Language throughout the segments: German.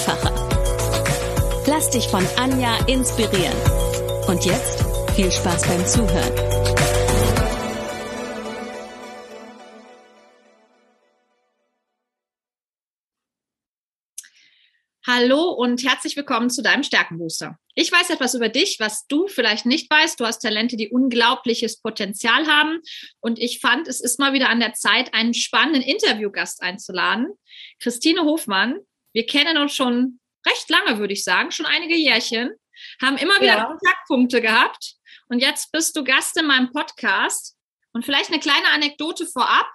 einfacher. Lass dich von Anja inspirieren. Und jetzt viel Spaß beim Zuhören. Hallo und herzlich willkommen zu deinem Stärkenbooster. Ich weiß etwas über dich, was du vielleicht nicht weißt. Du hast Talente, die unglaubliches Potenzial haben. Und ich fand, es ist mal wieder an der Zeit, einen spannenden Interviewgast einzuladen. Christine Hofmann. Wir kennen uns schon recht lange, würde ich sagen, schon einige Jährchen, haben immer wieder ja. Kontaktpunkte gehabt. Und jetzt bist du Gast in meinem Podcast. Und vielleicht eine kleine Anekdote vorab,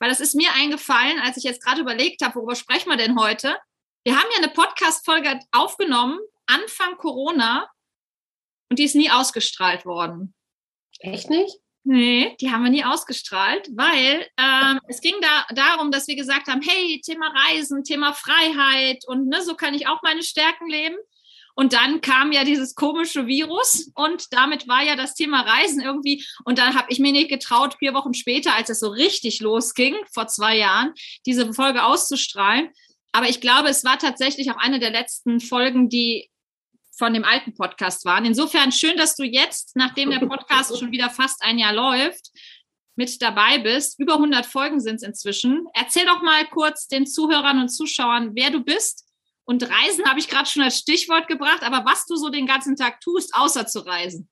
weil das ist mir eingefallen, als ich jetzt gerade überlegt habe, worüber sprechen wir denn heute? Wir haben ja eine Podcast-Folge aufgenommen, Anfang Corona, und die ist nie ausgestrahlt worden. Echt nicht? Nee, die haben wir nie ausgestrahlt, weil ähm, es ging da darum, dass wir gesagt haben, hey, Thema Reisen, Thema Freiheit und ne, so kann ich auch meine Stärken leben. Und dann kam ja dieses komische Virus und damit war ja das Thema Reisen irgendwie. Und dann habe ich mir nicht getraut, vier Wochen später, als es so richtig losging, vor zwei Jahren, diese Folge auszustrahlen. Aber ich glaube, es war tatsächlich auch eine der letzten Folgen, die von dem alten Podcast waren. Insofern schön, dass du jetzt, nachdem der Podcast schon wieder fast ein Jahr läuft, mit dabei bist. Über 100 Folgen sind es inzwischen. Erzähl doch mal kurz den Zuhörern und Zuschauern, wer du bist. Und Reisen habe ich gerade schon als Stichwort gebracht, aber was du so den ganzen Tag tust, außer zu reisen.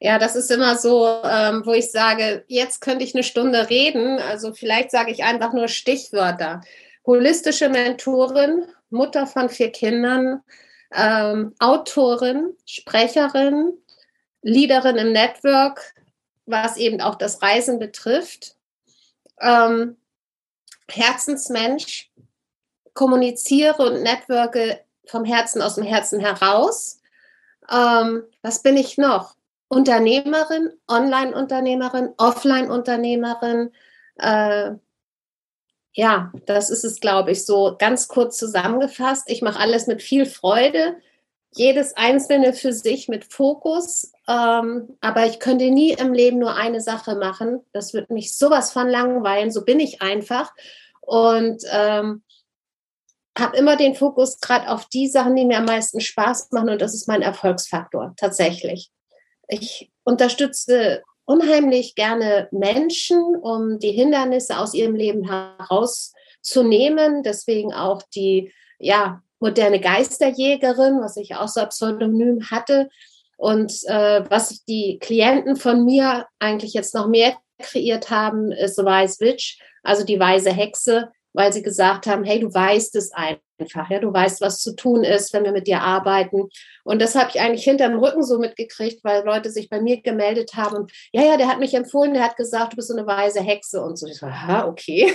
Ja, das ist immer so, ähm, wo ich sage, jetzt könnte ich eine Stunde reden. Also vielleicht sage ich einfach nur Stichwörter holistische Mentorin, Mutter von vier Kindern, ähm, Autorin, Sprecherin, Leaderin im Network, was eben auch das Reisen betrifft, ähm, Herzensmensch, kommuniziere und networke vom Herzen aus dem Herzen heraus. Ähm, was bin ich noch? Unternehmerin, Online-Unternehmerin, Offline-Unternehmerin, äh, ja, das ist es, glaube ich, so ganz kurz zusammengefasst. Ich mache alles mit viel Freude, jedes Einzelne für sich mit Fokus. Ähm, aber ich könnte nie im Leben nur eine Sache machen. Das wird mich sowas von langweilen. So bin ich einfach. Und ähm, habe immer den Fokus gerade auf die Sachen, die mir am meisten Spaß machen. Und das ist mein Erfolgsfaktor, tatsächlich. Ich unterstütze unheimlich gerne Menschen, um die Hindernisse aus ihrem Leben herauszunehmen. Deswegen auch die ja, moderne Geisterjägerin, was ich auch so Pseudonym hatte. Und äh, was die Klienten von mir eigentlich jetzt noch mehr kreiert haben, ist Wise Witch, also die weise Hexe, weil sie gesagt haben, hey, du weißt es einfach, ja, du weißt, was zu tun ist, wenn wir mit dir arbeiten. Und das habe ich eigentlich hinterm Rücken so mitgekriegt, weil Leute sich bei mir gemeldet haben ja, ja, der hat mich empfohlen, der hat gesagt, du bist so eine weise Hexe und so. Ich so, aha, okay.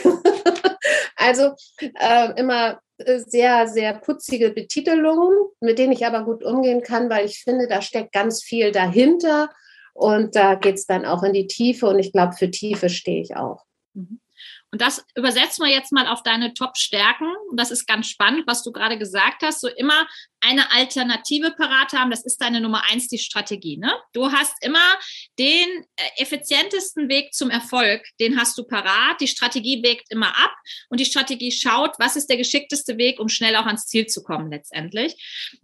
also äh, immer sehr, sehr putzige Betitelungen, mit denen ich aber gut umgehen kann, weil ich finde, da steckt ganz viel dahinter und da geht es dann auch in die Tiefe und ich glaube, für Tiefe stehe ich auch. Mhm. Und das übersetzen wir jetzt mal auf deine Top-Stärken. Und das ist ganz spannend, was du gerade gesagt hast. So immer eine Alternative parat haben. Das ist deine Nummer eins, die Strategie. Ne? Du hast immer den äh, effizientesten Weg zum Erfolg. Den hast du parat. Die Strategie wägt immer ab und die Strategie schaut, was ist der geschickteste Weg, um schnell auch ans Ziel zu kommen letztendlich.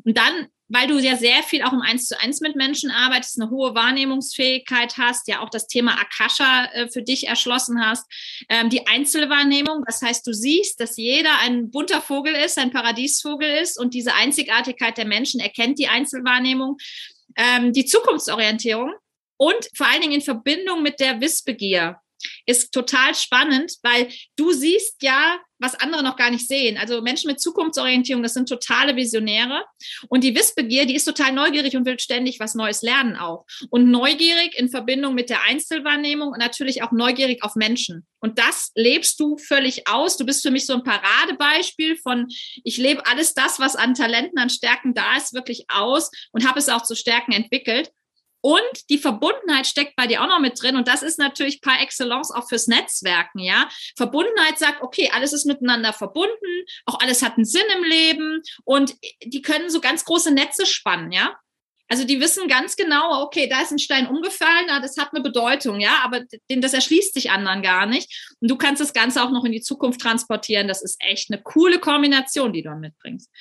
Und dann weil du ja sehr viel auch im Eins zu eins mit Menschen arbeitest, eine hohe Wahrnehmungsfähigkeit hast, ja auch das Thema Akasha äh, für dich erschlossen hast, ähm, die Einzelwahrnehmung, das heißt, du siehst, dass jeder ein bunter Vogel ist, ein Paradiesvogel ist und diese Einzigartigkeit der Menschen erkennt die Einzelwahrnehmung, ähm, die Zukunftsorientierung und vor allen Dingen in Verbindung mit der Wissbegier ist total spannend, weil du siehst ja, was andere noch gar nicht sehen. Also Menschen mit Zukunftsorientierung, das sind totale Visionäre. Und die Wissbegier, die ist total neugierig und will ständig was Neues lernen auch. Und neugierig in Verbindung mit der Einzelwahrnehmung und natürlich auch neugierig auf Menschen. Und das lebst du völlig aus. Du bist für mich so ein Paradebeispiel von, ich lebe alles das, was an Talenten, an Stärken da ist, wirklich aus und habe es auch zu Stärken entwickelt. Und die Verbundenheit steckt bei dir auch noch mit drin. Und das ist natürlich par excellence auch fürs Netzwerken, ja. Verbundenheit sagt, okay, alles ist miteinander verbunden, auch alles hat einen Sinn im Leben und die können so ganz große Netze spannen, ja. Also die wissen ganz genau, okay, da ist ein Stein umgefallen, das hat eine Bedeutung, ja, aber das erschließt sich anderen gar nicht. Und du kannst das Ganze auch noch in die Zukunft transportieren. Das ist echt eine coole Kombination, die du mitbringst.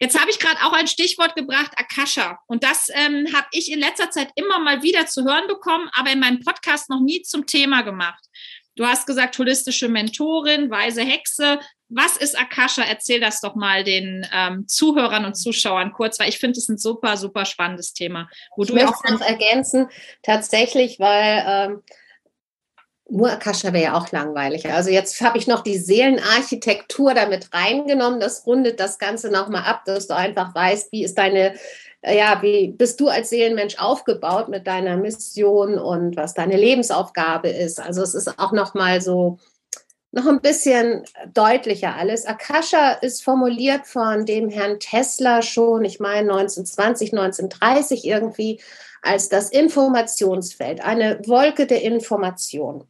Jetzt habe ich gerade auch ein Stichwort gebracht, Akasha. Und das ähm, habe ich in letzter Zeit immer mal wieder zu hören bekommen, aber in meinem Podcast noch nie zum Thema gemacht. Du hast gesagt, holistische Mentorin, weise Hexe. Was ist Akasha? Erzähl das doch mal den ähm, Zuhörern und Zuschauern kurz, weil ich finde es ein super, super spannendes Thema. Wo ich du möchte auch noch ergänzen, tatsächlich, weil ähm, nur Akasha wäre ja auch langweilig. Also jetzt habe ich noch die Seelenarchitektur damit reingenommen. Das rundet das Ganze nochmal ab, dass du einfach weißt, wie ist deine, äh, ja, wie bist du als Seelenmensch aufgebaut mit deiner Mission und was deine Lebensaufgabe ist. Also es ist auch nochmal so, noch ein bisschen deutlicher alles. Akasha ist formuliert von dem Herrn Tesla schon, ich meine 1920, 1930 irgendwie, als das Informationsfeld, eine Wolke der Information.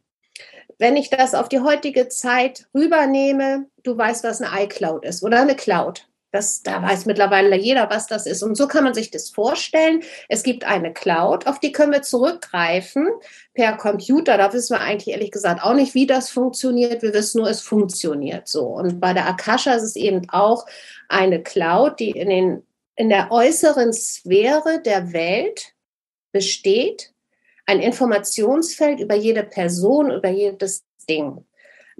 Wenn ich das auf die heutige Zeit rübernehme, du weißt, was eine iCloud ist oder eine Cloud. Das, da weiß mittlerweile jeder, was das ist. Und so kann man sich das vorstellen. Es gibt eine Cloud, auf die können wir zurückgreifen per Computer. Da wissen wir eigentlich ehrlich gesagt auch nicht, wie das funktioniert. Wir wissen nur, es funktioniert so. Und bei der Akasha ist es eben auch eine Cloud, die in, den, in der äußeren Sphäre der Welt besteht ein Informationsfeld über jede Person, über jedes Ding.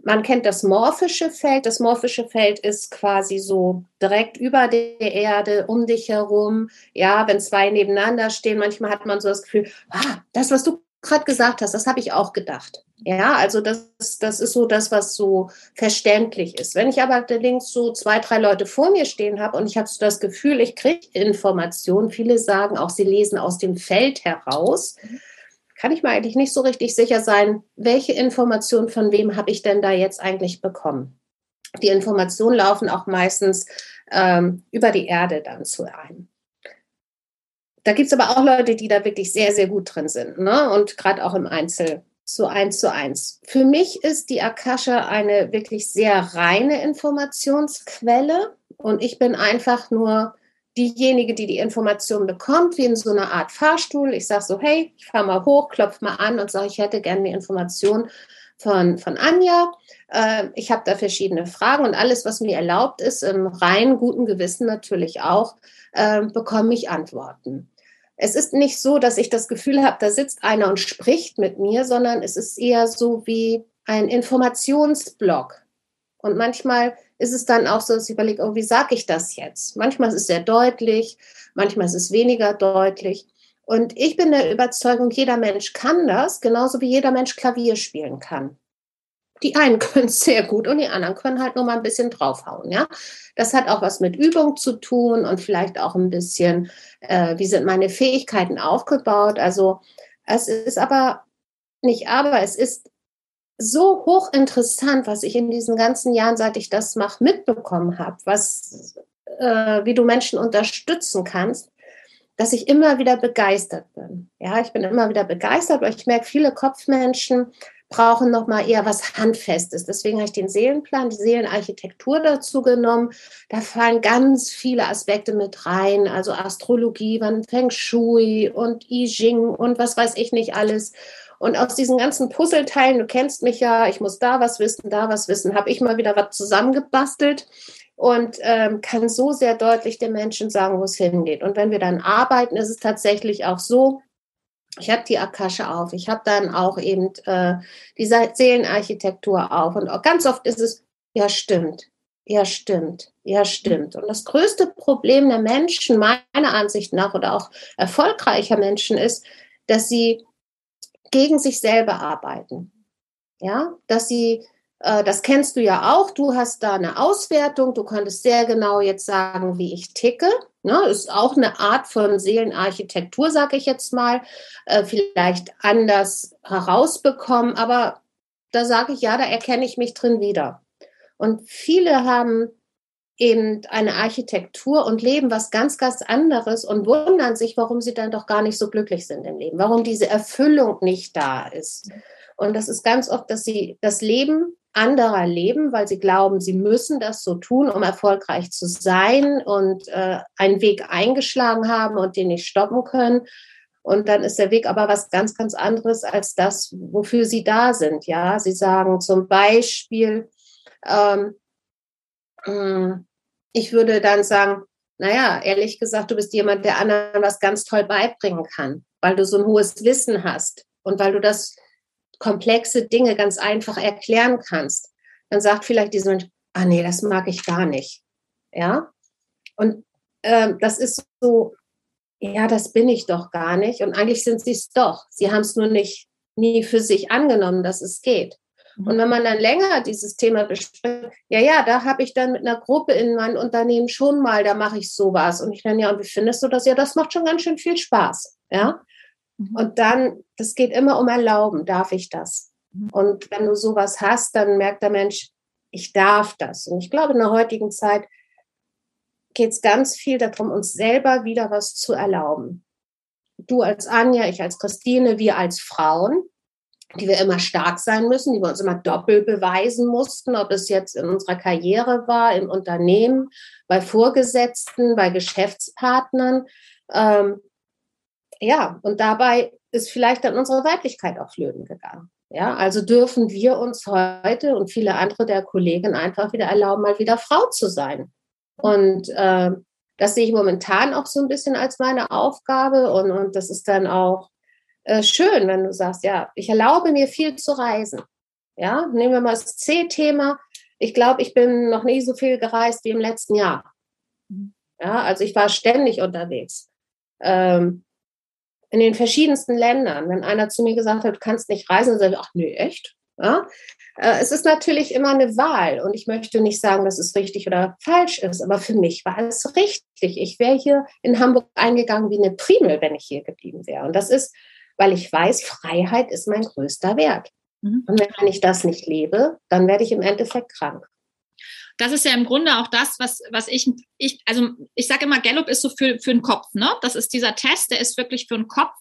Man kennt das morphische Feld. Das morphische Feld ist quasi so direkt über der Erde, um dich herum. Ja, wenn zwei nebeneinander stehen, manchmal hat man so das Gefühl, ah, das, was du gerade gesagt hast, das habe ich auch gedacht. Ja, also das, das ist so das, was so verständlich ist. Wenn ich aber links so zwei, drei Leute vor mir stehen habe und ich habe so das Gefühl, ich kriege Informationen, viele sagen auch, sie lesen aus dem Feld heraus. Kann ich mir eigentlich nicht so richtig sicher sein, welche Informationen von wem habe ich denn da jetzt eigentlich bekommen. Die Informationen laufen auch meistens ähm, über die Erde dann zu einem. Da gibt es aber auch Leute, die da wirklich sehr, sehr gut drin sind. Ne? Und gerade auch im Einzel so eins zu eins. Für mich ist die Akasha eine wirklich sehr reine Informationsquelle und ich bin einfach nur diejenige, die die Information bekommt, wie in so einer Art Fahrstuhl. Ich sage so, hey, ich fahre mal hoch, klopfe mal an und sage, ich hätte gerne die Information von, von Anja. Äh, ich habe da verschiedene Fragen und alles, was mir erlaubt ist, im rein guten Gewissen natürlich auch, äh, bekomme ich Antworten. Es ist nicht so, dass ich das Gefühl habe, da sitzt einer und spricht mit mir, sondern es ist eher so wie ein Informationsblock. Und manchmal ist es dann auch so, dass ich überlege, oh, wie sage ich das jetzt? Manchmal ist es sehr deutlich, manchmal ist es weniger deutlich. Und ich bin der Überzeugung, jeder Mensch kann das, genauso wie jeder Mensch Klavier spielen kann. Die einen können es sehr gut und die anderen können halt nur mal ein bisschen draufhauen, ja. Das hat auch was mit Übung zu tun und vielleicht auch ein bisschen, äh, wie sind meine Fähigkeiten aufgebaut. Also es ist aber nicht aber, es ist so hochinteressant, was ich in diesen ganzen Jahren, seit ich das mache, mitbekommen habe, was, äh, wie du Menschen unterstützen kannst, dass ich immer wieder begeistert bin. Ja, ich bin immer wieder begeistert, weil ich merke, viele Kopfmenschen brauchen noch mal eher was Handfestes. Deswegen habe ich den Seelenplan, die Seelenarchitektur dazu genommen. Da fallen ganz viele Aspekte mit rein, also Astrologie, Feng Shui und I Ching und was weiß ich nicht alles. Und aus diesen ganzen Puzzleteilen, du kennst mich ja, ich muss da was wissen, da was wissen, habe ich mal wieder was zusammengebastelt und ähm, kann so sehr deutlich den Menschen sagen, wo es hingeht. Und wenn wir dann arbeiten, ist es tatsächlich auch so, ich habe die Akasche auf, ich habe dann auch eben äh, die Seelenarchitektur auf und ganz oft ist es, ja stimmt, ja stimmt, ja stimmt. Und das größte Problem der Menschen, meiner Ansicht nach, oder auch erfolgreicher Menschen ist, dass sie gegen sich selber arbeiten. Ja, dass sie, äh, das kennst du ja auch, du hast da eine Auswertung, du konntest sehr genau jetzt sagen, wie ich ticke. Ne? Ist auch eine Art von Seelenarchitektur, sage ich jetzt mal, äh, vielleicht anders herausbekommen, aber da sage ich ja, da erkenne ich mich drin wieder. Und viele haben eben eine Architektur und leben was ganz, ganz anderes und wundern sich, warum sie dann doch gar nicht so glücklich sind im Leben, warum diese Erfüllung nicht da ist. Und das ist ganz oft, dass sie das Leben anderer leben, weil sie glauben, sie müssen das so tun, um erfolgreich zu sein und äh, einen Weg eingeschlagen haben und den nicht stoppen können. Und dann ist der Weg aber was ganz, ganz anderes als das, wofür sie da sind. Ja, sie sagen zum Beispiel, ähm, hm, ich würde dann sagen, naja, ehrlich gesagt, du bist jemand, der anderen was ganz toll beibringen kann, weil du so ein hohes Wissen hast und weil du das komplexe Dinge ganz einfach erklären kannst. Dann sagt vielleicht dieser Mensch, ah nee, das mag ich gar nicht. Ja. Und äh, das ist so, ja, das bin ich doch gar nicht. Und eigentlich sind sie es doch. Sie haben es nur nicht nie für sich angenommen, dass es geht. Und wenn man dann länger dieses Thema bespricht, ja, ja, da habe ich dann mit einer Gruppe in meinem Unternehmen schon mal, da mache ich sowas. Und ich dann, ja, und wie findest du das? Ja, das macht schon ganz schön viel Spaß. Ja. Mhm. Und dann, das geht immer um Erlauben, darf ich das? Mhm. Und wenn du sowas hast, dann merkt der Mensch, ich darf das. Und ich glaube, in der heutigen Zeit geht es ganz viel darum, uns selber wieder was zu erlauben. Du als Anja, ich als Christine, wir als Frauen die wir immer stark sein müssen, die wir uns immer doppelt beweisen mussten, ob es jetzt in unserer Karriere war, im Unternehmen, bei Vorgesetzten, bei Geschäftspartnern. Ähm, ja, und dabei ist vielleicht dann unsere Weiblichkeit auch flöten gegangen. Ja, also dürfen wir uns heute und viele andere der Kollegen einfach wieder erlauben, mal wieder Frau zu sein. Und äh, das sehe ich momentan auch so ein bisschen als meine Aufgabe und, und das ist dann auch äh, schön, wenn du sagst, ja, ich erlaube mir viel zu reisen. Ja, nehmen wir mal das C-Thema. Ich glaube, ich bin noch nie so viel gereist wie im letzten Jahr. Ja, also ich war ständig unterwegs. Ähm, in den verschiedensten Ländern. Wenn einer zu mir gesagt hat, du kannst nicht reisen, dann sage ich, ach nee, echt? Ja? Äh, es ist natürlich immer eine Wahl und ich möchte nicht sagen, dass es richtig oder falsch ist, aber für mich war es richtig. Ich wäre hier in Hamburg eingegangen wie eine Primel, wenn ich hier geblieben wäre. Und das ist weil ich weiß, Freiheit ist mein größter Wert. Mhm. Und wenn ich das nicht lebe, dann werde ich im Endeffekt krank. Das ist ja im Grunde auch das, was, was ich, ich, also ich sage immer, Gallup ist so für, für den Kopf, ne? Das ist dieser Test, der ist wirklich für den Kopf.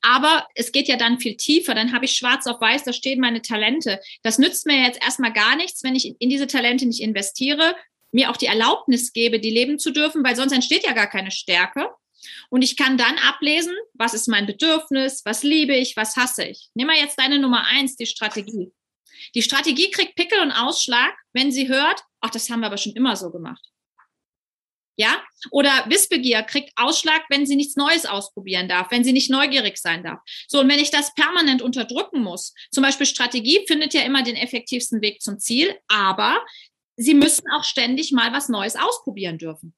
Aber es geht ja dann viel tiefer. Dann habe ich schwarz auf weiß, da stehen meine Talente. Das nützt mir jetzt erstmal gar nichts, wenn ich in diese Talente nicht investiere, mir auch die Erlaubnis gebe, die leben zu dürfen, weil sonst entsteht ja gar keine Stärke. Und ich kann dann ablesen, was ist mein Bedürfnis, was liebe ich, was hasse ich. Nimm mal jetzt deine Nummer eins, die Strategie. Die Strategie kriegt Pickel und Ausschlag, wenn sie hört, ach, das haben wir aber schon immer so gemacht. Ja? Oder Wissbegier kriegt Ausschlag, wenn sie nichts Neues ausprobieren darf, wenn sie nicht neugierig sein darf. So, und wenn ich das permanent unterdrücken muss, zum Beispiel Strategie findet ja immer den effektivsten Weg zum Ziel, aber sie müssen auch ständig mal was Neues ausprobieren dürfen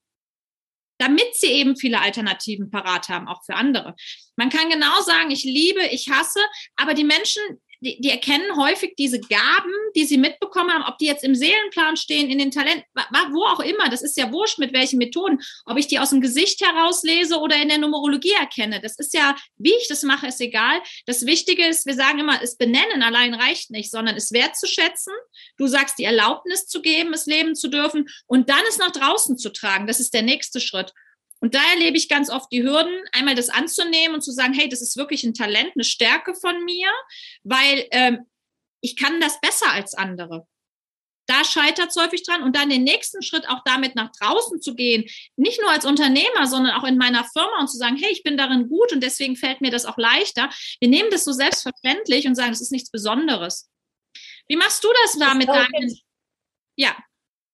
damit sie eben viele Alternativen parat haben, auch für andere. Man kann genau sagen, ich liebe, ich hasse, aber die Menschen die, die erkennen häufig diese Gaben, die sie mitbekommen haben, ob die jetzt im Seelenplan stehen, in den Talenten, wo auch immer. Das ist ja wurscht, mit welchen Methoden. Ob ich die aus dem Gesicht herauslese oder in der Numerologie erkenne. Das ist ja, wie ich das mache, ist egal. Das Wichtige ist, wir sagen immer, es benennen allein reicht nicht, sondern es wertzuschätzen. Du sagst, die Erlaubnis zu geben, es leben zu dürfen und dann es nach draußen zu tragen. Das ist der nächste Schritt. Und da erlebe ich ganz oft die Hürden, einmal das anzunehmen und zu sagen, hey, das ist wirklich ein Talent, eine Stärke von mir, weil ähm, ich kann das besser als andere. Da scheitert es häufig dran und dann den nächsten Schritt auch damit nach draußen zu gehen, nicht nur als Unternehmer, sondern auch in meiner Firma und zu sagen, hey, ich bin darin gut und deswegen fällt mir das auch leichter. Wir nehmen das so selbstverständlich und sagen, das ist nichts Besonderes. Wie machst du das da mit deinen? Ja.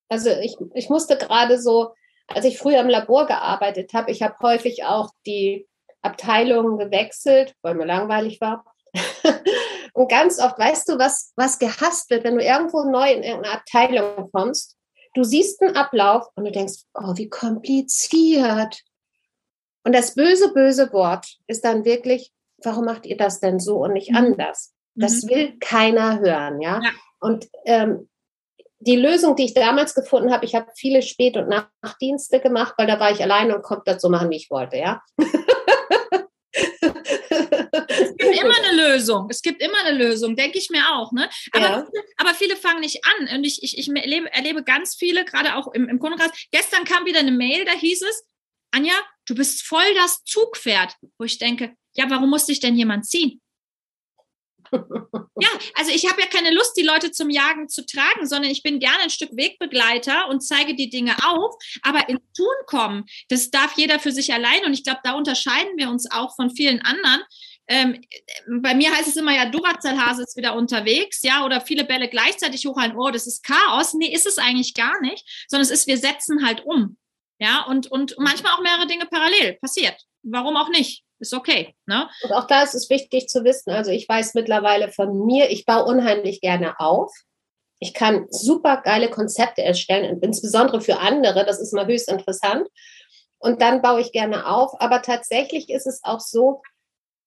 Also ich, ich musste gerade so als ich früher im Labor gearbeitet habe, ich habe häufig auch die Abteilungen gewechselt, weil mir langweilig war. und ganz oft, weißt du, was, was gehasst wird, wenn du irgendwo neu in irgendeine Abteilung kommst, du siehst einen Ablauf und du denkst, oh, wie kompliziert. Und das böse, böse Wort ist dann wirklich, warum macht ihr das denn so und nicht mhm. anders? Das mhm. will keiner hören, ja. ja. Und ähm, die Lösung, die ich damals gefunden habe, ich habe viele Spät- und Nachtdienste gemacht, weil da war ich alleine und konnte das so machen, wie ich wollte, ja. es gibt immer eine Lösung. Es gibt immer eine Lösung, denke ich mir auch. Ne? Aber, ja. aber viele fangen nicht an. Und ich, ich, ich erlebe, erlebe ganz viele, gerade auch im, im Kundenkreis. Gestern kam wieder eine Mail, da hieß es, Anja, du bist voll das Zugpferd. Wo ich denke, ja, warum muss dich denn jemand ziehen? Ja, also ich habe ja keine Lust, die Leute zum Jagen zu tragen, sondern ich bin gerne ein Stück Wegbegleiter und zeige die Dinge auf. Aber ins Tun kommen, das darf jeder für sich allein. Und ich glaube, da unterscheiden wir uns auch von vielen anderen. Ähm, bei mir heißt es immer ja, Duracell-Hase ist wieder unterwegs, ja, oder viele Bälle gleichzeitig hochhalten, oh, das ist Chaos. Nee, ist es eigentlich gar nicht, sondern es ist, wir setzen halt um. Ja, und, und manchmal auch mehrere Dinge parallel. Passiert. Warum auch nicht? Ist okay. Ne? Und auch da ist es wichtig zu wissen, also ich weiß mittlerweile von mir, ich baue unheimlich gerne auf. Ich kann super geile Konzepte erstellen, insbesondere für andere, das ist mal höchst interessant. Und dann baue ich gerne auf. Aber tatsächlich ist es auch so,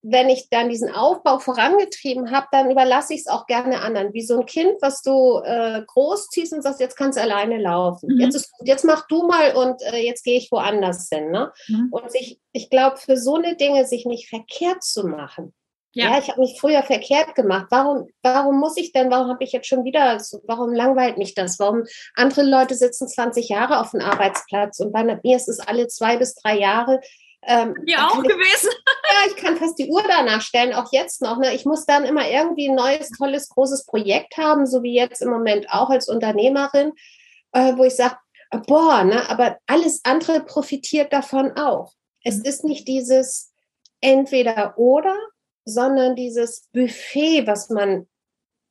wenn ich dann diesen Aufbau vorangetrieben habe, dann überlasse ich es auch gerne anderen. Wie so ein Kind, was du äh, großziehst und sagst, jetzt kannst du alleine laufen. Mhm. Jetzt, ist, jetzt mach du mal und äh, jetzt gehe ich woanders hin. Ne? Mhm. Und sich, ich glaube, für so eine Dinge sich nicht verkehrt zu machen. Ja, ja ich habe mich früher verkehrt gemacht. Warum, warum muss ich denn, warum habe ich jetzt schon wieder, so, warum langweilt mich das? Warum andere Leute sitzen 20 Jahre auf dem Arbeitsplatz und bei mir ist es alle zwei bis drei Jahre ähm, ja, auch ich, gewesen. Ja, ich kann fast die Uhr danach stellen, auch jetzt noch. Ne? Ich muss dann immer irgendwie ein neues, tolles, großes Projekt haben, so wie jetzt im Moment auch als Unternehmerin, äh, wo ich sage, boah, ne, aber alles andere profitiert davon auch. Es mhm. ist nicht dieses entweder oder, sondern dieses Buffet, was man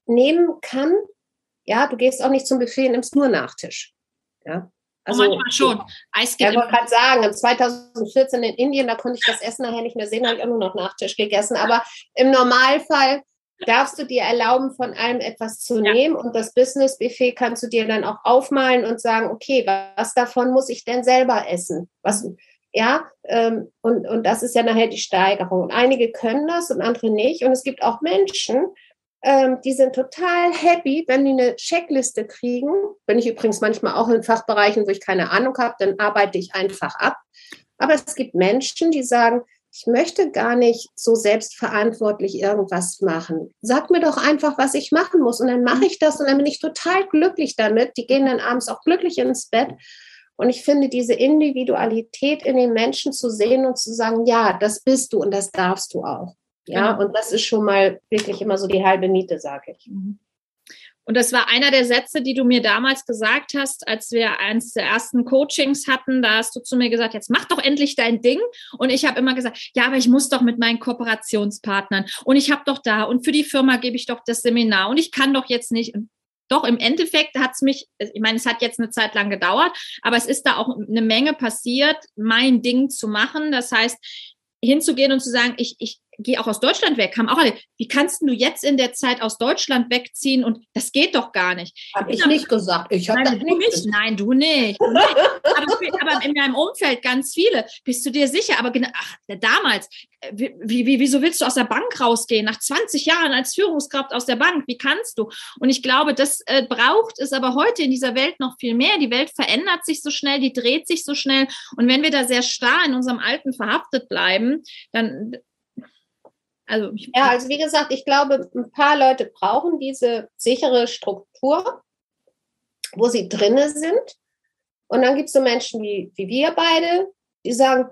nehmen kann. Ja, du gehst auch nicht zum Buffet und nimmst nur Nachtisch. Ja, also, oh, manchmal schon. Eis geht ja, ich wollte gerade sagen, 2014 in Indien, da konnte ich das Essen nachher nicht mehr sehen, habe ich auch nur noch Nachtisch gegessen. Aber im Normalfall darfst du dir erlauben, von allem etwas zu ja. nehmen und das Business-Buffet kannst du dir dann auch aufmalen und sagen, okay, was davon muss ich denn selber essen? Was, ja, ähm, und, und das ist ja nachher die Steigerung. Und einige können das und andere nicht. Und es gibt auch Menschen, ähm, die sind total happy, wenn die eine Checkliste kriegen. Bin ich übrigens manchmal auch in Fachbereichen, wo ich keine Ahnung habe, dann arbeite ich einfach ab. Aber es gibt Menschen, die sagen, ich möchte gar nicht so selbstverantwortlich irgendwas machen. Sag mir doch einfach, was ich machen muss. Und dann mache ich das und dann bin ich total glücklich damit. Die gehen dann abends auch glücklich ins Bett. Und ich finde, diese Individualität in den Menschen zu sehen und zu sagen, ja, das bist du und das darfst du auch. Ja, genau. und das ist schon mal wirklich immer so die halbe Miete, sage ich. Mhm. Und das war einer der Sätze, die du mir damals gesagt hast, als wir eines der ersten Coachings hatten. Da hast du zu mir gesagt, jetzt mach doch endlich dein Ding. Und ich habe immer gesagt, ja, aber ich muss doch mit meinen Kooperationspartnern und ich habe doch da und für die Firma gebe ich doch das Seminar und ich kann doch jetzt nicht. Doch, im Endeffekt hat es mich, ich meine, es hat jetzt eine Zeit lang gedauert, aber es ist da auch eine Menge passiert, mein Ding zu machen. Das heißt, hinzugehen und zu sagen, ich, ich gehe auch aus Deutschland weg, haben auch alle, wie kannst du jetzt in der Zeit aus Deutschland wegziehen und das geht doch gar nicht. Habe ich, ich nicht gesagt. Ich habe nein, du nicht. nicht. Nein, du nicht. Du nicht. aber, aber, in meinem Umfeld ganz viele. Bist du dir sicher? Aber ach, damals, äh, wie, wie, wieso willst du aus der Bank rausgehen? Nach 20 Jahren als Führungskraft aus der Bank, wie kannst du? Und ich glaube, das äh, braucht es aber heute in dieser Welt noch viel mehr. Die Welt verändert sich so schnell, die dreht sich so schnell. Und wenn wir da sehr starr in unserem Alten verhaftet bleiben, dann, also ja, also wie gesagt, ich glaube, ein paar Leute brauchen diese sichere Struktur, wo sie drinne sind. Und dann gibt es so Menschen wie, wie wir beide, die sagen,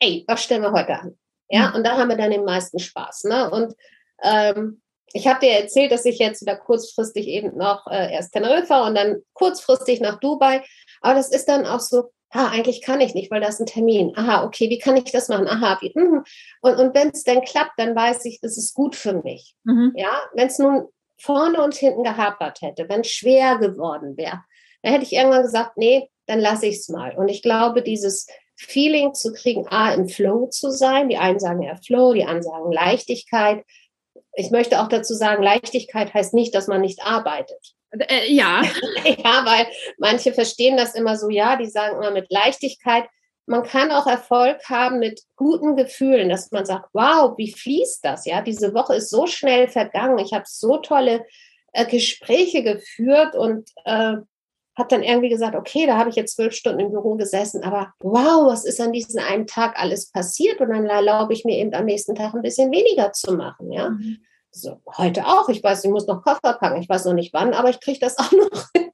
ey, was stellen wir heute an? Ja, mhm. und da haben wir dann den meisten Spaß. Ne? Und ähm, ich habe dir erzählt, dass ich jetzt wieder kurzfristig eben noch äh, erst Teneriffa und dann kurzfristig nach Dubai. Aber das ist dann auch so, ah, eigentlich kann ich nicht, weil da ist ein Termin. Aha, okay, wie kann ich das machen? Aha, wie, mm. und, und wenn es dann klappt, dann weiß ich, das ist gut für mich. Mhm. Ja, wenn es nun vorne und hinten gehapert hätte, wenn es schwer geworden wäre, dann hätte ich irgendwann gesagt, nee, dann lasse ich es mal. Und ich glaube, dieses Feeling zu kriegen, A, im Flow zu sein, die einen sagen ja Flow, die anderen sagen Leichtigkeit. Ich möchte auch dazu sagen, Leichtigkeit heißt nicht, dass man nicht arbeitet. Äh, ja. ja, weil manche verstehen das immer so, ja, die sagen immer mit Leichtigkeit. man kann auch Erfolg haben mit guten Gefühlen, dass man sagt, wow, wie fließt das? Ja, diese Woche ist so schnell vergangen. Ich habe so tolle äh, Gespräche geführt und äh, habe dann irgendwie gesagt, okay, da habe ich jetzt zwölf Stunden im Büro gesessen, aber wow, was ist an diesem einen Tag alles passiert? Und dann erlaube ich mir eben am nächsten Tag ein bisschen weniger zu machen. Ja, mhm. So, heute auch. Ich weiß, ich muss noch Koffer packen. Ich weiß noch nicht wann, aber ich kriege das auch noch hin.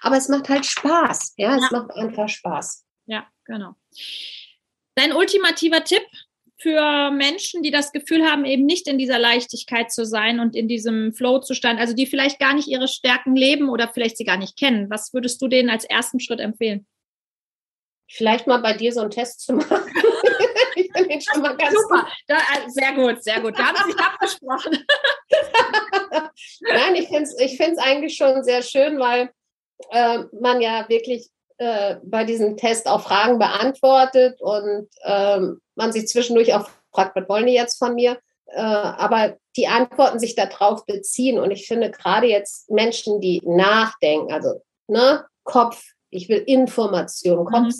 aber es macht halt Spaß. Ja, es ja. macht einfach Spaß. Ja, genau. Dein ultimativer Tipp für Menschen, die das Gefühl haben, eben nicht in dieser Leichtigkeit zu sein und in diesem Flow-Zustand, also die vielleicht gar nicht ihre Stärken leben oder vielleicht sie gar nicht kennen. Was würdest du denen als ersten Schritt empfehlen? Vielleicht mal bei dir so einen Test zu machen. ich finde den schon mal ganz Super, da, äh, sehr gut, sehr gut. Da haben Sie abgesprochen. Nein, ich finde es ich eigentlich schon sehr schön, weil äh, man ja wirklich äh, bei diesem Test auch Fragen beantwortet und ähm, man sich zwischendurch auch fragt, was wollen die jetzt von mir? Äh, aber die Antworten sich darauf beziehen. Und ich finde gerade jetzt Menschen, die nachdenken, also ne, Kopf, ich will Information, Kopf mhm.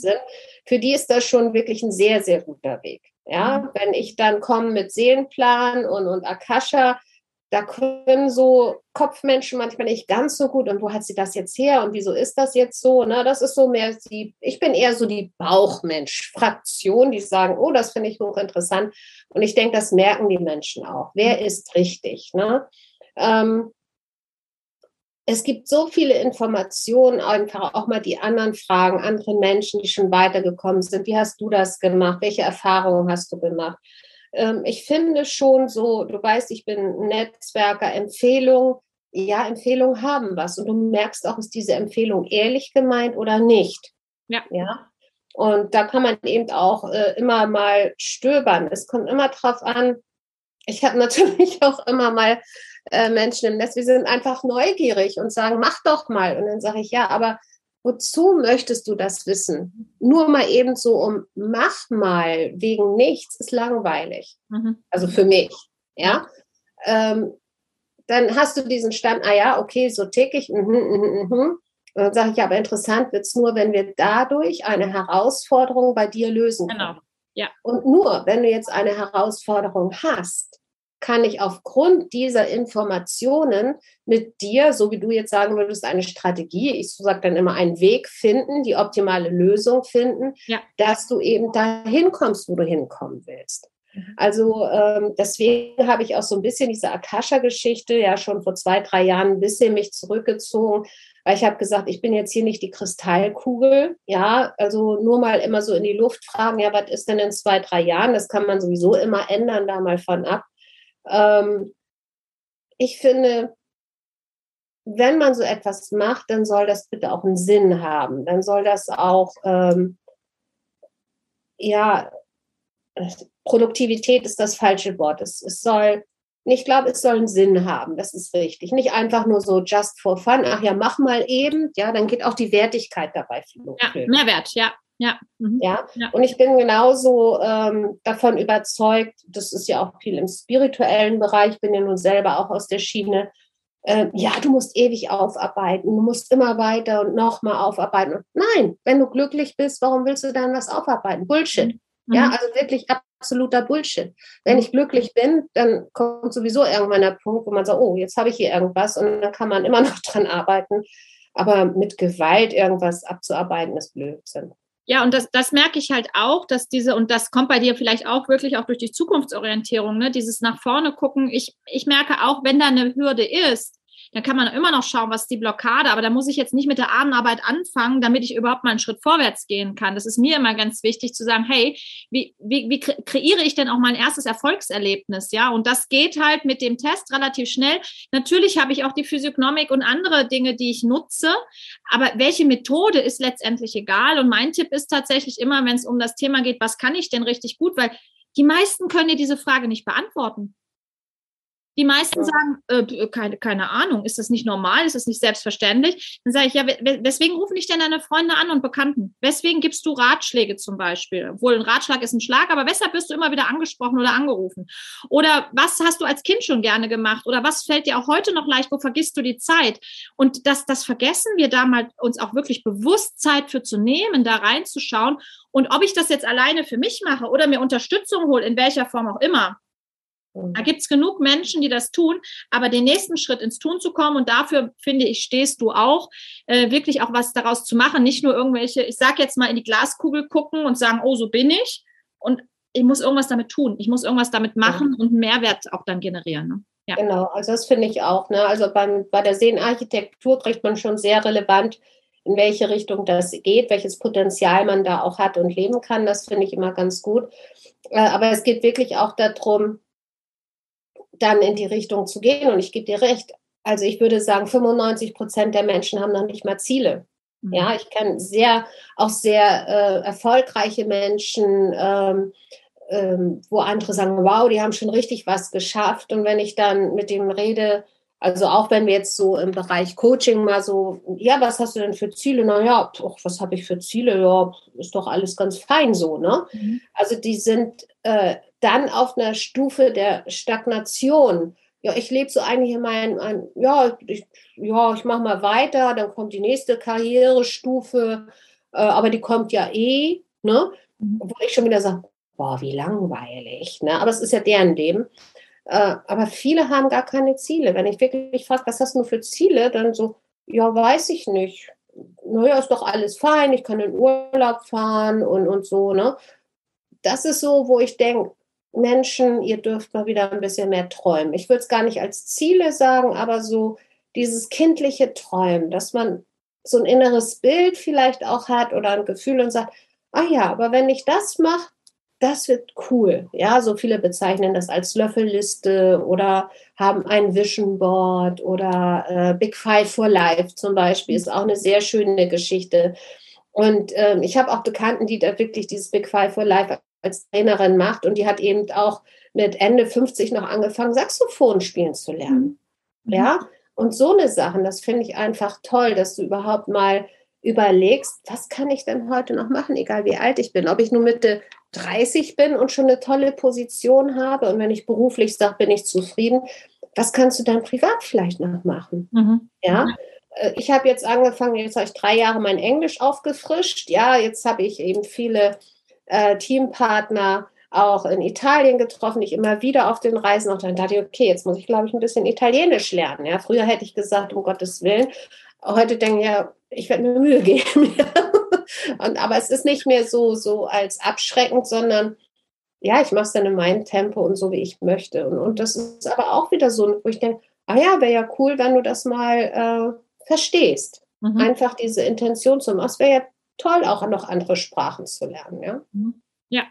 Für die ist das schon wirklich ein sehr, sehr guter Weg. Ja, mhm. wenn ich dann komme mit Seelenplan und, und Akasha, da können so Kopfmenschen manchmal nicht ganz so gut und wo hat sie das jetzt her und wieso ist das jetzt so? Ne? Das ist so mehr die, ich bin eher so die Bauchmensch-Fraktion, die sagen, oh, das finde ich hochinteressant. Und ich denke, das merken die Menschen auch. Wer mhm. ist richtig? Ne? Ähm, es gibt so viele Informationen, einfach auch mal die anderen Fragen, andere Menschen, die schon weitergekommen sind. Wie hast du das gemacht? Welche Erfahrungen hast du gemacht? ähm, ich finde schon so, du weißt, ich bin Netzwerker, Empfehlung. Ja, Empfehlungen haben was. Und du merkst auch, ist diese Empfehlung ehrlich gemeint oder nicht. Ja. Ja. Und da kann man eben auch äh, immer mal stöbern. Es kommt immer drauf an. Ich habe natürlich auch immer mal äh, Menschen im Netz, wir sind einfach neugierig und sagen, mach doch mal. Und dann sage ich, ja, aber Wozu möchtest du das wissen? Nur mal eben so um, mach mal wegen nichts ist langweilig. Mhm. Also für mich, ja. Ähm, dann hast du diesen Stand, ah ja, okay, so tick ich. Mhm, mhm, mhm. Und dann sage ich, ja, aber interessant wird es nur, wenn wir dadurch eine Herausforderung bei dir lösen können. Genau. Ja. Und nur, wenn du jetzt eine Herausforderung hast, kann ich aufgrund dieser Informationen mit dir, so wie du jetzt sagen würdest, eine Strategie, ich sage dann immer einen Weg finden, die optimale Lösung finden, ja. dass du eben dahin kommst, wo du hinkommen willst. Mhm. Also ähm, deswegen habe ich auch so ein bisschen diese Akasha-Geschichte ja schon vor zwei, drei Jahren ein bisschen mich zurückgezogen, weil ich habe gesagt, ich bin jetzt hier nicht die Kristallkugel, ja, also nur mal immer so in die Luft fragen, ja, was ist denn in zwei, drei Jahren? Das kann man sowieso immer ändern, da mal von ab. Ähm, ich finde, wenn man so etwas macht, dann soll das bitte auch einen Sinn haben. Dann soll das auch, ähm, ja, Produktivität ist das falsche Wort. Es, es soll, ich glaube, es soll einen Sinn haben. Das ist richtig. Nicht einfach nur so just for fun. Ach ja, mach mal eben. Ja, dann geht auch die Wertigkeit dabei. Ja, Mehrwert, ja. Ja. Mhm. ja. ja. Und ich bin genauso ähm, davon überzeugt, das ist ja auch viel im spirituellen Bereich, bin ja nun selber auch aus der Schiene. Äh, ja, du musst ewig aufarbeiten, du musst immer weiter und nochmal aufarbeiten. Nein, wenn du glücklich bist, warum willst du dann was aufarbeiten? Bullshit. Mhm. Ja, also wirklich absoluter Bullshit. Wenn ich glücklich bin, dann kommt sowieso irgendwann der Punkt, wo man sagt, oh, jetzt habe ich hier irgendwas und dann kann man immer noch dran arbeiten. Aber mit Gewalt irgendwas abzuarbeiten, ist Blödsinn. Ja, und das, das merke ich halt auch, dass diese, und das kommt bei dir vielleicht auch wirklich auch durch die Zukunftsorientierung, ne, dieses nach vorne gucken. Ich, ich merke auch, wenn da eine Hürde ist, dann kann man immer noch schauen, was ist die Blockade, aber da muss ich jetzt nicht mit der Abendarbeit anfangen, damit ich überhaupt mal einen Schritt vorwärts gehen kann. Das ist mir immer ganz wichtig zu sagen, hey, wie, wie, wie kreiere ich denn auch mein erstes Erfolgserlebnis? Ja, und das geht halt mit dem Test relativ schnell. Natürlich habe ich auch die Physiognomik und andere Dinge, die ich nutze, aber welche Methode ist letztendlich egal. Und mein Tipp ist tatsächlich immer, wenn es um das Thema geht, was kann ich denn richtig gut, weil die meisten können dir diese Frage nicht beantworten. Die meisten ja. sagen, äh, keine, keine Ahnung, ist das nicht normal, ist das nicht selbstverständlich? Dann sage ich, ja, weswegen rufen dich denn deine Freunde an und Bekannten? Weswegen gibst du Ratschläge zum Beispiel? Obwohl ein Ratschlag ist ein Schlag, aber weshalb wirst du immer wieder angesprochen oder angerufen? Oder was hast du als Kind schon gerne gemacht? Oder was fällt dir auch heute noch leicht? Wo vergisst du die Zeit? Und das, das vergessen wir da mal, uns auch wirklich bewusst Zeit für zu nehmen, da reinzuschauen. Und ob ich das jetzt alleine für mich mache oder mir Unterstützung hole, in welcher Form auch immer, da gibt es genug Menschen, die das tun, aber den nächsten Schritt ins Tun zu kommen und dafür, finde ich, stehst du auch, äh, wirklich auch was daraus zu machen, nicht nur irgendwelche, ich sage jetzt mal in die Glaskugel gucken und sagen, oh, so bin ich und ich muss irgendwas damit tun, ich muss irgendwas damit machen und einen Mehrwert auch dann generieren. Ne? Ja. Genau, also das finde ich auch. Ne? Also beim, bei der Seenarchitektur kriegt man schon sehr relevant, in welche Richtung das geht, welches Potenzial man da auch hat und leben kann. Das finde ich immer ganz gut. Äh, aber es geht wirklich auch darum, dann in die Richtung zu gehen. Und ich gebe dir recht. Also ich würde sagen, 95 Prozent der Menschen haben noch nicht mal Ziele. Mhm. Ja, ich kenne sehr, auch sehr äh, erfolgreiche Menschen, ähm, ähm, wo andere sagen, wow, die haben schon richtig was geschafft. Und wenn ich dann mit dem rede, also auch wenn wir jetzt so im Bereich Coaching mal so, ja, was hast du denn für Ziele? Naja, was habe ich für Ziele? Ja, ist doch alles ganz fein so, ne? Mhm. Also die sind äh, dann auf einer Stufe der Stagnation. Ja, ich lebe so eigentlich in meinem, ein, ja, ich, ja, ich mache mal weiter, dann kommt die nächste Karrierestufe, äh, aber die kommt ja eh, ne? Mhm. Wo ich schon wieder sage, boah, wie langweilig, ne? Aber es ist ja deren Leben. Äh, aber viele haben gar keine Ziele. Wenn ich wirklich frage, was hast du für Ziele, dann so, ja, weiß ich nicht. Naja, ist doch alles fein, ich kann in Urlaub fahren und, und so, ne? Das ist so, wo ich denke, Menschen, ihr dürft mal wieder ein bisschen mehr träumen. Ich würde es gar nicht als Ziele sagen, aber so dieses kindliche Träumen, dass man so ein inneres Bild vielleicht auch hat oder ein Gefühl und sagt, ah ja, aber wenn ich das mache, das wird cool. Ja, so viele bezeichnen das als Löffelliste oder haben ein Vision Board oder äh, Big Five for Life zum Beispiel ist auch eine sehr schöne Geschichte. Und ähm, ich habe auch Bekannten, die da wirklich dieses Big Five for Life als Trainerin macht und die hat eben auch mit Ende 50 noch angefangen, Saxophon spielen zu lernen. Mhm. Ja, und so eine Sachen, das finde ich einfach toll, dass du überhaupt mal überlegst, was kann ich denn heute noch machen, egal wie alt ich bin, ob ich nur Mitte 30 bin und schon eine tolle Position habe und wenn ich beruflich sage, bin ich zufrieden, was kannst du dann privat vielleicht noch machen? Mhm. Ja, äh, ich habe jetzt angefangen, jetzt habe ich drei Jahre mein Englisch aufgefrischt. Ja, jetzt habe ich eben viele äh, Teampartner auch in Italien getroffen, ich immer wieder auf den Reisen. Und dann dachte ich, okay, jetzt muss ich, glaube ich, ein bisschen Italienisch lernen. Ja, früher hätte ich gesagt, um Gottes Willen. Heute denke ich, ja, ich werde mir Mühe geben. und, aber es ist nicht mehr so, so als abschreckend, sondern ja, ich mache es dann in meinem Tempo und so, wie ich möchte. Und, und das ist aber auch wieder so, wo ich denke, ah ja, wäre ja cool, wenn du das mal äh, verstehst. Mhm. Einfach diese Intention zu machen. Es wäre ja toll, auch noch andere Sprachen zu lernen. Ja. Mhm. Ja.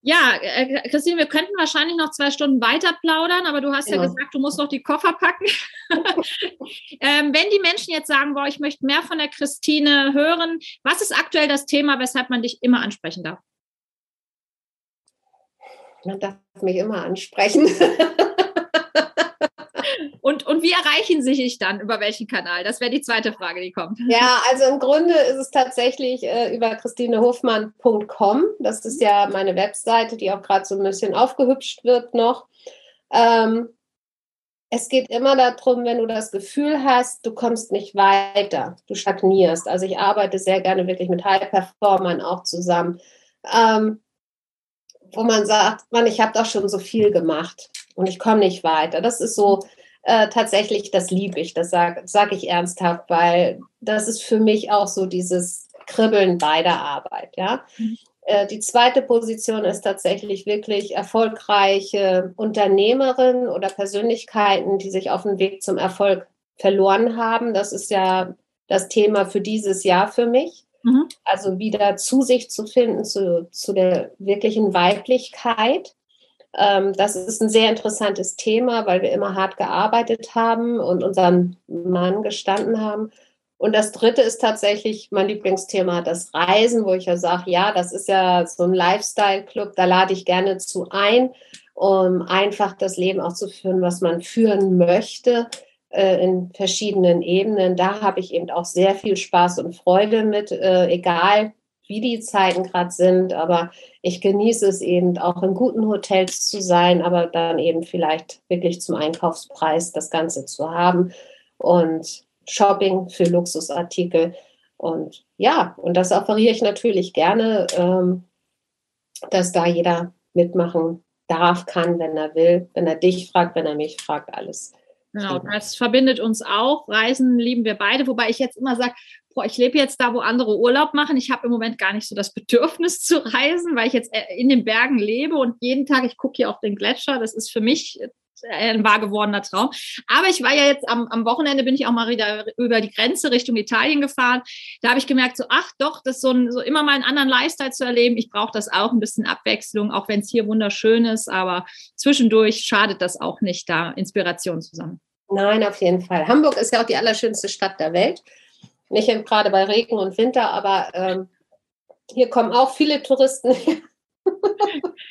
Ja, äh, Christine, wir könnten wahrscheinlich noch zwei Stunden weiter plaudern, aber du hast ja, ja gesagt, du musst noch die Koffer packen. ähm, wenn die Menschen jetzt sagen, boah, ich möchte mehr von der Christine hören, was ist aktuell das Thema, weshalb man dich immer ansprechen darf? Man darf mich immer ansprechen. Und, wie erreichen Sie sich dann? Über welchen Kanal? Das wäre die zweite Frage, die kommt. Ja, also im Grunde ist es tatsächlich äh, über christinehofmann.com. Das ist ja meine Webseite, die auch gerade so ein bisschen aufgehübscht wird noch. Ähm, es geht immer darum, wenn du das Gefühl hast, du kommst nicht weiter, du stagnierst. Also ich arbeite sehr gerne wirklich mit High-Performern auch zusammen, ähm, wo man sagt, man, ich habe doch schon so viel gemacht und ich komme nicht weiter. Das ist so äh, tatsächlich, das liebe ich, das sage sag ich ernsthaft, weil das ist für mich auch so dieses Kribbeln bei der Arbeit. Ja? Mhm. Äh, die zweite Position ist tatsächlich wirklich erfolgreiche Unternehmerinnen oder Persönlichkeiten, die sich auf dem Weg zum Erfolg verloren haben. Das ist ja das Thema für dieses Jahr für mich. Mhm. Also wieder zu sich zu finden, zu, zu der wirklichen Weiblichkeit. Ähm, das ist ein sehr interessantes Thema, weil wir immer hart gearbeitet haben und unseren Mann gestanden haben. Und das dritte ist tatsächlich mein Lieblingsthema, das Reisen, wo ich ja sage, ja, das ist ja so ein Lifestyle-Club, da lade ich gerne zu ein. um einfach das Leben auch zu führen, was man führen möchte äh, in verschiedenen Ebenen. Da habe ich eben auch sehr viel Spaß und Freude mit, äh, egal wie die Zeiten gerade sind. Aber ich genieße es eben auch in guten Hotels zu sein, aber dann eben vielleicht wirklich zum Einkaufspreis das Ganze zu haben und Shopping für Luxusartikel. Und ja, und das offeriere ich natürlich gerne, ähm, dass da jeder mitmachen darf, kann, wenn er will, wenn er dich fragt, wenn er mich fragt, alles. Genau, das verbindet uns auch. Reisen lieben wir beide, wobei ich jetzt immer sage, boah, ich lebe jetzt da, wo andere Urlaub machen. Ich habe im Moment gar nicht so das Bedürfnis zu reisen, weil ich jetzt äh, in den Bergen lebe und jeden Tag, ich gucke hier auf den Gletscher. Das ist für mich ein wahr gewordener Traum. Aber ich war ja jetzt am, am Wochenende, bin ich auch mal wieder über die Grenze Richtung Italien gefahren. Da habe ich gemerkt, so, ach doch, das so, ein, so immer mal einen anderen Lifestyle zu erleben. Ich brauche das auch, ein bisschen Abwechslung, auch wenn es hier wunderschön ist. Aber zwischendurch schadet das auch nicht, da Inspiration zusammen. Nein, auf jeden Fall. Hamburg ist ja auch die allerschönste Stadt der Welt. Nicht gerade bei Regen und Winter, aber ähm, hier kommen auch viele Touristen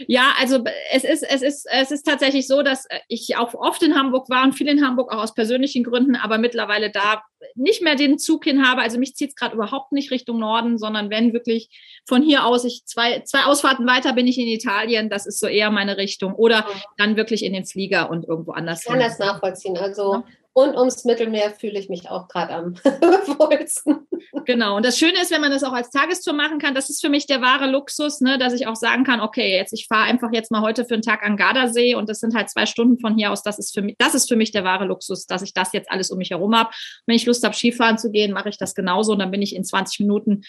ja, also es ist, es, ist, es ist tatsächlich so, dass ich auch oft in Hamburg war und viel in Hamburg auch aus persönlichen Gründen, aber mittlerweile da nicht mehr den Zug hin habe. Also mich zieht es gerade überhaupt nicht Richtung Norden, sondern wenn wirklich von hier aus, ich zwei, zwei Ausfahrten weiter bin ich in Italien, das ist so eher meine Richtung. Oder dann wirklich in den Flieger und irgendwo anders. Ich kann hin. das nachvollziehen. Also ja und ums Mittelmeer fühle ich mich auch gerade am wohlsten. Genau. Und das Schöne ist, wenn man das auch als Tagestour machen kann, das ist für mich der wahre Luxus, ne, dass ich auch sagen kann, okay, jetzt ich fahre einfach jetzt mal heute für einen Tag an Gardasee und das sind halt zwei Stunden von hier aus. Das ist für mich, das ist für mich der wahre Luxus, dass ich das jetzt alles um mich herum habe. Wenn ich Lust habe, Skifahren zu gehen, mache ich das genauso und dann bin ich in 20 Minuten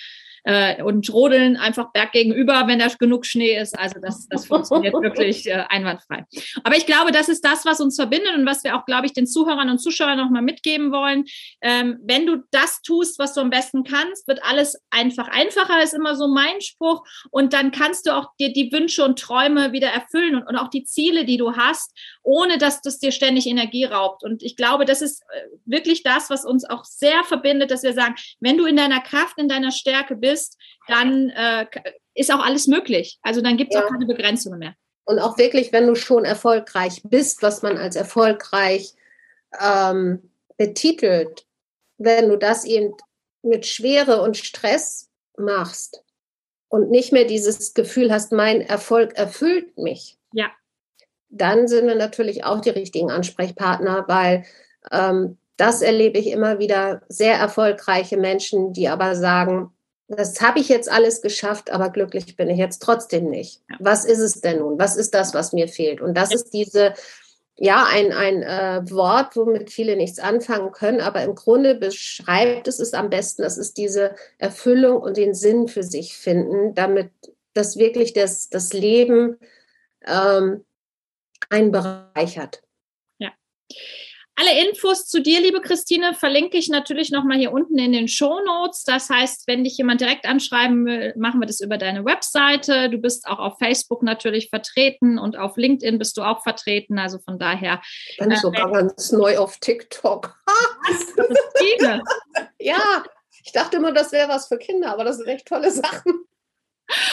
äh, und rodeln einfach berg gegenüber, wenn da genug Schnee ist. Also das, das funktioniert wirklich äh, einwandfrei. Aber ich glaube, das ist das, was uns verbindet und was wir auch, glaube ich, den Zuhörern und Zuschauern nochmal mitgeben wollen. Ähm, wenn du das tust, was du am besten kannst, wird alles einfach einfacher, ist immer so mein Spruch. Und dann kannst du auch dir die Wünsche und Träume wieder erfüllen und, und auch die Ziele, die du hast, ohne dass das dir ständig Energie raubt. Und ich glaube, das ist äh, wirklich das, was uns auch sehr verbindet, dass wir sagen, wenn du in deiner Kraft, in deiner Stärke bist, bist, dann äh, ist auch alles möglich. Also dann gibt es ja. auch keine Begrenzungen mehr. Und auch wirklich, wenn du schon erfolgreich bist, was man als erfolgreich ähm, betitelt, wenn du das eben mit Schwere und Stress machst und nicht mehr dieses Gefühl hast, mein Erfolg erfüllt mich. Ja. Dann sind wir natürlich auch die richtigen Ansprechpartner, weil ähm, das erlebe ich immer wieder sehr erfolgreiche Menschen, die aber sagen, das habe ich jetzt alles geschafft, aber glücklich bin ich jetzt trotzdem nicht. Was ist es denn nun? Was ist das, was mir fehlt? Und das ist diese, ja, ein, ein äh, Wort, womit viele nichts anfangen können, aber im Grunde beschreibt es es am besten. Das ist diese Erfüllung und den Sinn für sich finden, damit das wirklich das, das Leben ähm, einen bereichert. Ja. Alle Infos zu dir, liebe Christine, verlinke ich natürlich nochmal hier unten in den Show Notes. Das heißt, wenn dich jemand direkt anschreiben will, machen wir das über deine Webseite. Du bist auch auf Facebook natürlich vertreten und auf LinkedIn bist du auch vertreten. Also von daher. Ich äh, sogar ganz neu auf TikTok. Christine. ja, ich dachte immer, das wäre was für Kinder, aber das sind echt tolle Sachen.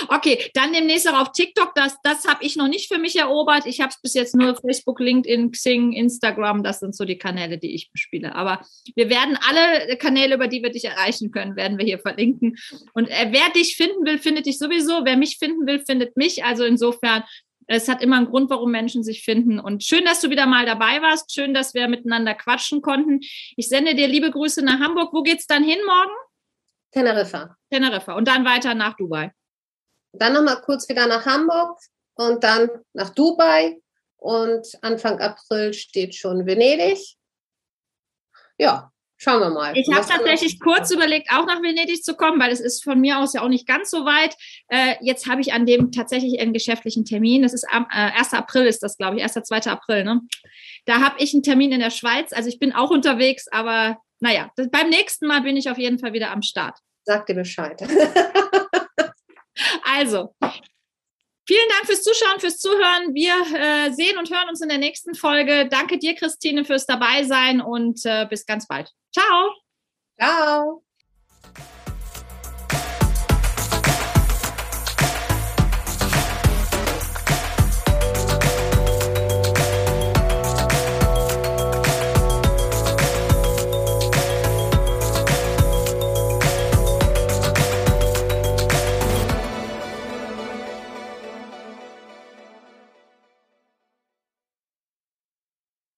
Okay, dann demnächst auch auf TikTok. Das, das habe ich noch nicht für mich erobert. Ich habe es bis jetzt nur Facebook, LinkedIn, Xing, Instagram. Das sind so die Kanäle, die ich bespiele. Aber wir werden alle Kanäle, über die wir dich erreichen können, werden wir hier verlinken. Und äh, wer dich finden will, findet dich sowieso. Wer mich finden will, findet mich. Also insofern, es hat immer einen Grund, warum Menschen sich finden. Und schön, dass du wieder mal dabei warst. Schön, dass wir miteinander quatschen konnten. Ich sende dir liebe Grüße nach Hamburg. Wo geht's dann hin morgen? Teneriffa. Teneriffa. Und dann weiter nach Dubai dann nochmal kurz wieder nach Hamburg und dann nach Dubai. Und Anfang April steht schon Venedig. Ja, schauen wir mal. Ich habe tatsächlich kurz überlegt, auch nach Venedig zu kommen, weil es ist von mir aus ja auch nicht ganz so weit. Äh, jetzt habe ich an dem tatsächlich einen geschäftlichen Termin. Das ist am äh, 1. April ist das, glaube ich, 1. 2. April. Ne? Da habe ich einen Termin in der Schweiz. Also ich bin auch unterwegs, aber naja, das, beim nächsten Mal bin ich auf jeden Fall wieder am Start. Sag dir Bescheid. Also, vielen Dank fürs Zuschauen, fürs Zuhören. Wir äh, sehen und hören uns in der nächsten Folge. Danke dir, Christine, fürs Dabeisein und äh, bis ganz bald. Ciao. Ciao.